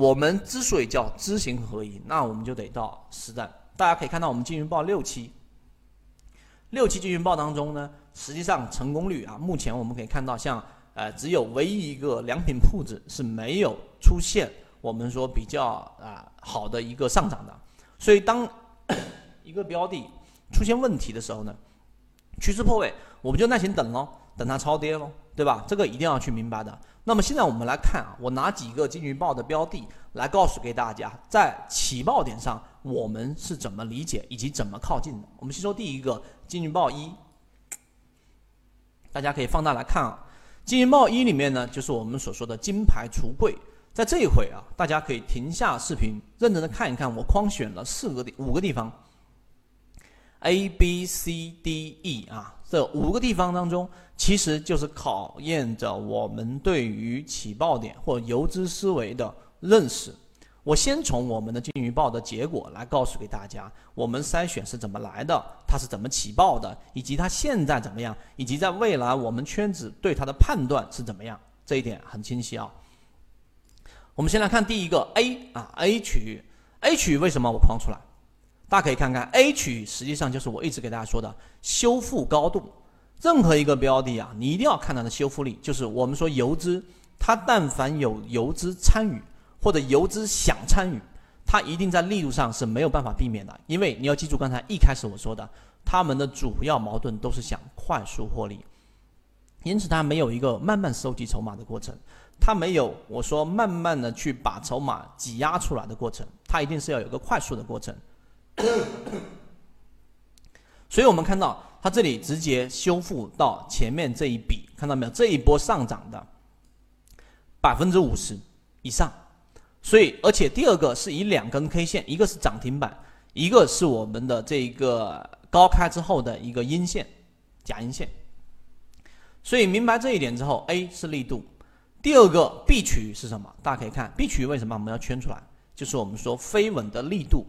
我们之所以叫知行合一，那我们就得到实战。大家可以看到，我们金云报六期，六期金云报当中呢，实际上成功率啊，目前我们可以看到，像呃，只有唯一一个良品铺子是没有出现我们说比较啊好的一个上涨的。所以当 一个标的出现问题的时候呢，趋势破位，我们就耐心等喽，等它超跌喽，对吧？这个一定要去明白的。那么现在我们来看啊，我拿几个金鱼报的标的来告诉给大家，在起爆点上我们是怎么理解以及怎么靠近的。我们先说第一个金鱼报一，大家可以放大来看啊，金鱼报一里面呢，就是我们所说的金牌橱柜。在这一回啊，大家可以停下视频，认真的看一看，我框选了四个地五个地方，A B C D E 啊。这五个地方当中，其实就是考验着我们对于起爆点或游资思维的认识。我先从我们的金鱼报的结果来告诉给大家，我们筛选是怎么来的，它是怎么起爆的，以及它现在怎么样，以及在未来我们圈子对它的判断是怎么样，这一点很清晰啊。我们先来看第一个 A 啊 A 区域，A 区域为什么我框出来？大家可以看看 A 区，实际上就是我一直给大家说的修复高度。任何一个标的啊，你一定要看它的修复力。就是我们说游资，它但凡有游资参与或者游资想参与，它一定在力度上是没有办法避免的。因为你要记住刚才一开始我说的，他们的主要矛盾都是想快速获利，因此它没有一个慢慢收集筹码的过程，它没有我说慢慢的去把筹码挤压出来的过程，它一定是要有个快速的过程。所以我们看到它这里直接修复到前面这一笔，看到没有？这一波上涨的百分之五十以上。所以，而且第二个是以两根 K 线，一个是涨停板，一个是我们的这一个高开之后的一个阴线，假阴线。所以明白这一点之后，A 是力度。第二个 B 区域是什么？大家可以看 B 区域为什么我们要圈出来？就是我们说飞稳的力度。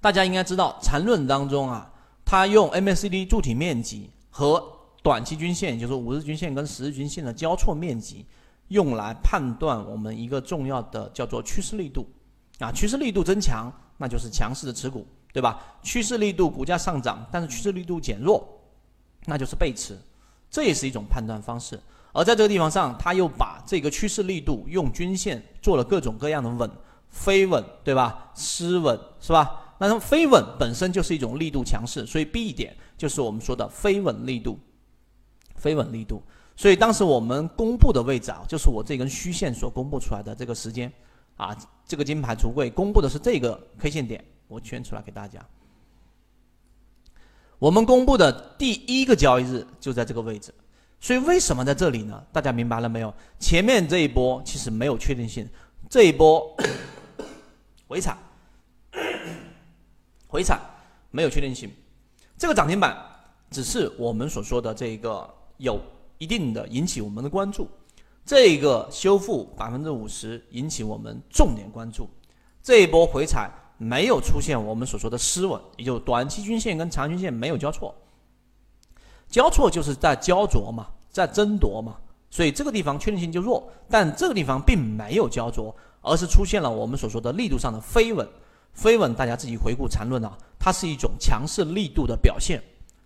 大家应该知道，缠论当中啊，它用 MACD 柱体面积和短期均线，就是五日均线跟十日均线的交错面积，用来判断我们一个重要的叫做趋势力度。啊，趋势力度增强，那就是强势的持股，对吧？趋势力度股价上涨，但是趋势力度减弱，那就是背驰，这也是一种判断方式。而在这个地方上，它又把这个趋势力度用均线做了各种各样的稳、飞稳，对吧？失稳，是吧？那么飞稳本身就是一种力度强势，所以 B 点就是我们说的飞稳力度，飞稳力度。所以当时我们公布的位置啊，就是我这根虚线所公布出来的这个时间啊，这个金牌橱柜公布的是这个 K 线点，我圈出来给大家。我们公布的第一个交易日就在这个位置，所以为什么在这里呢？大家明白了没有？前面这一波其实没有确定性，这一波回踩。回踩没有确定性，这个涨停板只是我们所说的这个有一定的引起我们的关注，这个修复百分之五十引起我们重点关注，这一波回踩没有出现我们所说的失稳，也就短期均线跟长均线没有交错，交错就是在焦灼嘛，在争夺嘛，所以这个地方确定性就弱，但这个地方并没有焦灼，而是出现了我们所说的力度上的飞稳。飞稳，大家自己回顾缠论啊，它是一种强势力度的表现。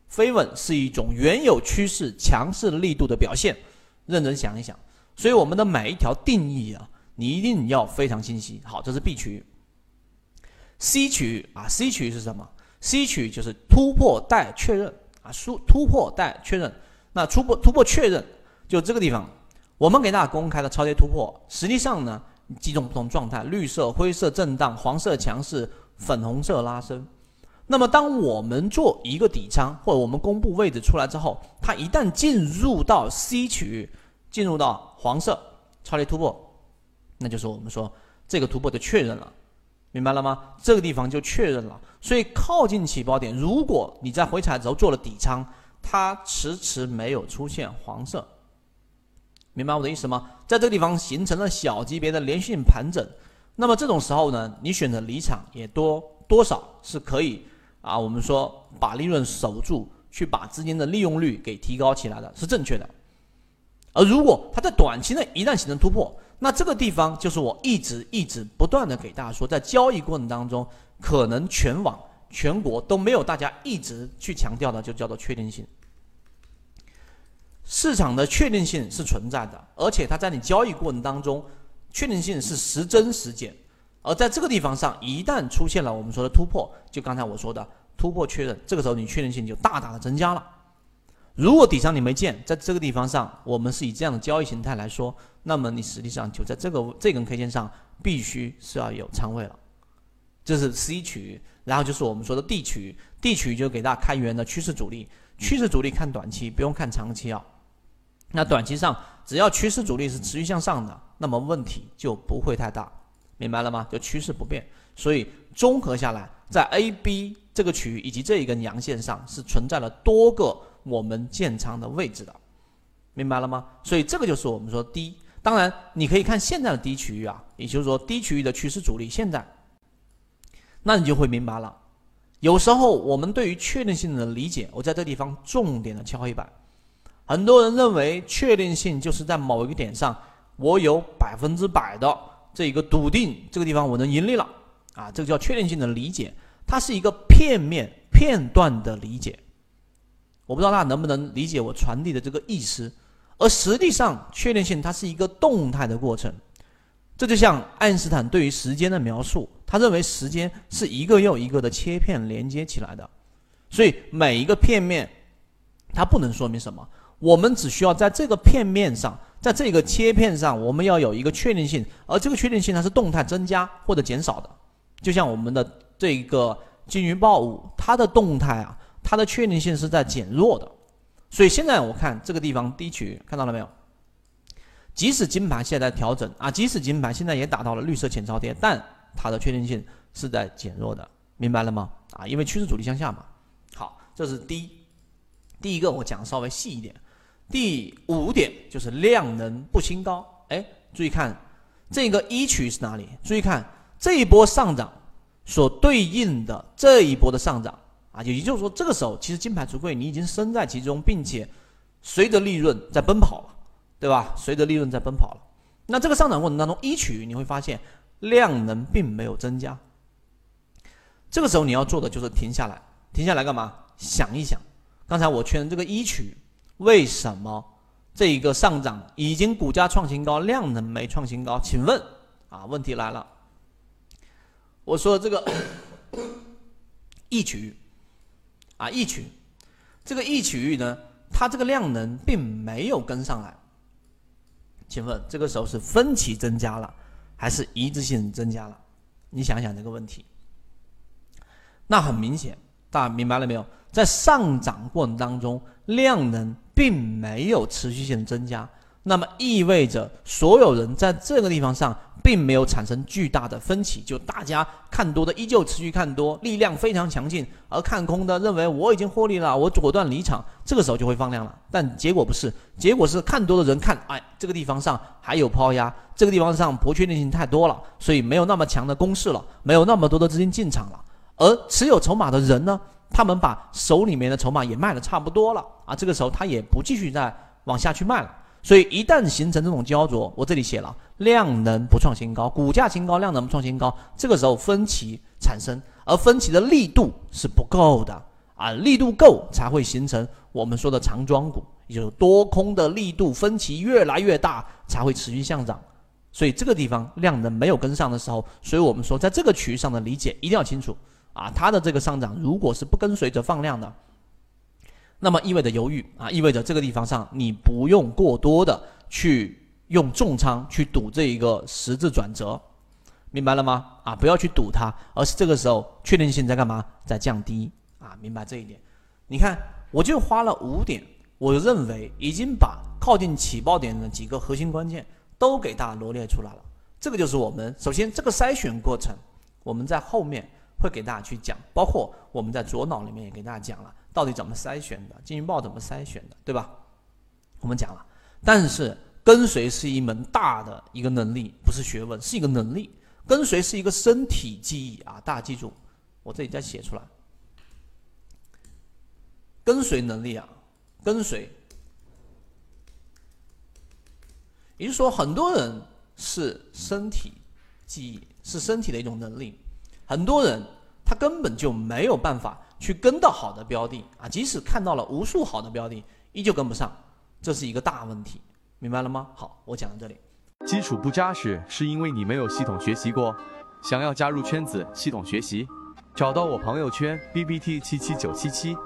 飞稳是一种原有趋势强势力度的表现。认真想一想，所以我们的每一条定义啊，你一定要非常清晰。好，这是 B 区域。C 区域啊，C 区域是什么？C 区域就是突破待确认啊，突突破待确认。那突破突破确认，就这个地方，我们给大家公开的超跌突破，实际上呢？几种不同状态：绿色、灰色震荡、黄色强势、粉红色拉升。那么，当我们做一个底仓，或者我们公布位置出来之后，它一旦进入到 C 区域，进入到黄色超跌突破，那就是我们说这个突破就确认了，明白了吗？这个地方就确认了。所以靠近起爆点，如果你在回踩的时候做了底仓，它迟迟没有出现黄色。明白我的意思吗？在这个地方形成了小级别的连续性盘整，那么这种时候呢，你选择离场也多多少是可以啊，我们说把利润守住，去把资金的利用率给提高起来的，是正确的。而如果它在短期内一旦形成突破，那这个地方就是我一直一直不断的给大家说，在交易过程当中，可能全网全国都没有大家一直去强调的，就叫做确定性。市场的确定性是存在的，而且它在你交易过程当中，确定性是时增时减。而在这个地方上，一旦出现了我们说的突破，就刚才我说的突破确认，这个时候你确定性就大大的增加了。如果底上你没见，在这个地方上，我们是以这样的交易形态来说，那么你实际上就在这个这根 K 线上必须是要有仓位了。这是 C 区，然后就是我们说的 D 区，D 区就给大家开源的趋势主力，趋势主力看短期，不用看长期啊。那短期上只要趋势主力是持续向上的，那么问题就不会太大，明白了吗？就趋势不变，所以综合下来，在 A、B 这个区域以及这一根阳线上是存在了多个。我们建仓的位置的，明白了吗？所以这个就是我们说低。当然，你可以看现在的低区域啊，也就是说低区域的趋势主力现在，那你就会明白了。有时候我们对于确定性的理解，我在这地方重点的敲黑板。很多人认为确定性就是在某一个点上，我有百分之百的这一个笃定，这个地方我能盈利了。啊，这个叫确定性的理解，它是一个片面片段的理解。我不知道大家能不能理解我传递的这个意思，而实际上确定性它是一个动态的过程，这就像爱因斯坦对于时间的描述，他认为时间是一个又一个的切片连接起来的，所以每一个片面它不能说明什么，我们只需要在这个片面上，在这个切片上，我们要有一个确定性，而这个确定性它是动态增加或者减少的，就像我们的这个金鱼报五，它的动态啊。它的确定性是在减弱的，所以现在我看这个地方低区看到了没有？即使金盘现在调整啊，即使金盘现在也达到了绿色浅超跌，但它的确定性是在减弱的，明白了吗？啊，因为趋势主力向下嘛。好，这是第一，第一个我讲稍微细一点。第五点就是量能不新高，哎，注意看这个一区是哪里？注意看这一波上涨所对应的这一波的上涨。啊，也就是说，这个时候其实金牌橱柜你已经身在其中，并且随着利润在奔跑了，对吧？随着利润在奔跑了。那这个上涨过程当中，一区你会发现量能并没有增加。这个时候你要做的就是停下来，停下来干嘛？想一想，刚才我确认这个一区为什么这一个上涨已经股价创新高，量能没创新高？请问啊，问题来了，我说这个 一曲。啊，一曲，这个一曲呢，它这个量能并没有跟上来。请问这个时候是分歧增加了，还是一致性增加了？你想想这个问题。那很明显，大家明白了没有？在上涨过程当中，量能并没有持续性的增加。那么意味着所有人在这个地方上并没有产生巨大的分歧，就大家看多的依旧持续看多，力量非常强劲，而看空的认为我已经获利了，我果断离场，这个时候就会放量了。但结果不是，结果是看多的人看，哎，这个地方上还有抛压，这个地方上不确定性太多了，所以没有那么强的攻势了，没有那么多的资金进场了。而持有筹码的人呢，他们把手里面的筹码也卖的差不多了啊，这个时候他也不继续再往下去卖了。所以一旦形成这种焦灼，我这里写了量能不创新高，股价新高，量能不创新高，这个时候分歧产生，而分歧的力度是不够的啊，力度够才会形成我们说的长庄股，也就是多空的力度分歧越来越大才会持续向涨。所以这个地方量能没有跟上的时候，所以我们说在这个区域上的理解一定要清楚啊，它的这个上涨如果是不跟随着放量的。那么意味着犹豫啊，意味着这个地方上你不用过多的去用重仓去赌这一个十字转折，明白了吗？啊，不要去赌它，而是这个时候确定性在干嘛？在降低啊，明白这一点？你看，我就花了五点，我认为已经把靠近起爆点的几个核心关键都给大家罗列出来了。这个就是我们首先这个筛选过程，我们在后面会给大家去讲，包括我们在左脑里面也给大家讲了。到底怎么筛选的？金鱼报怎么筛选的，对吧？我们讲了，但是跟随是一门大的一个能力，不是学问，是一个能力。跟随是一个身体记忆啊，大家记住，我这里再写出来。跟随能力啊，跟随，也就是说，很多人是身体记忆，是身体的一种能力。很多人他根本就没有办法去跟到好的标的啊，即使看到了无数好的标的，依旧跟不上，这是一个大问题，明白了吗？好，我讲到这里。基础不扎实，是因为你没有系统学习过。想要加入圈子，系统学习，找到我朋友圈 B B T 七七九七七。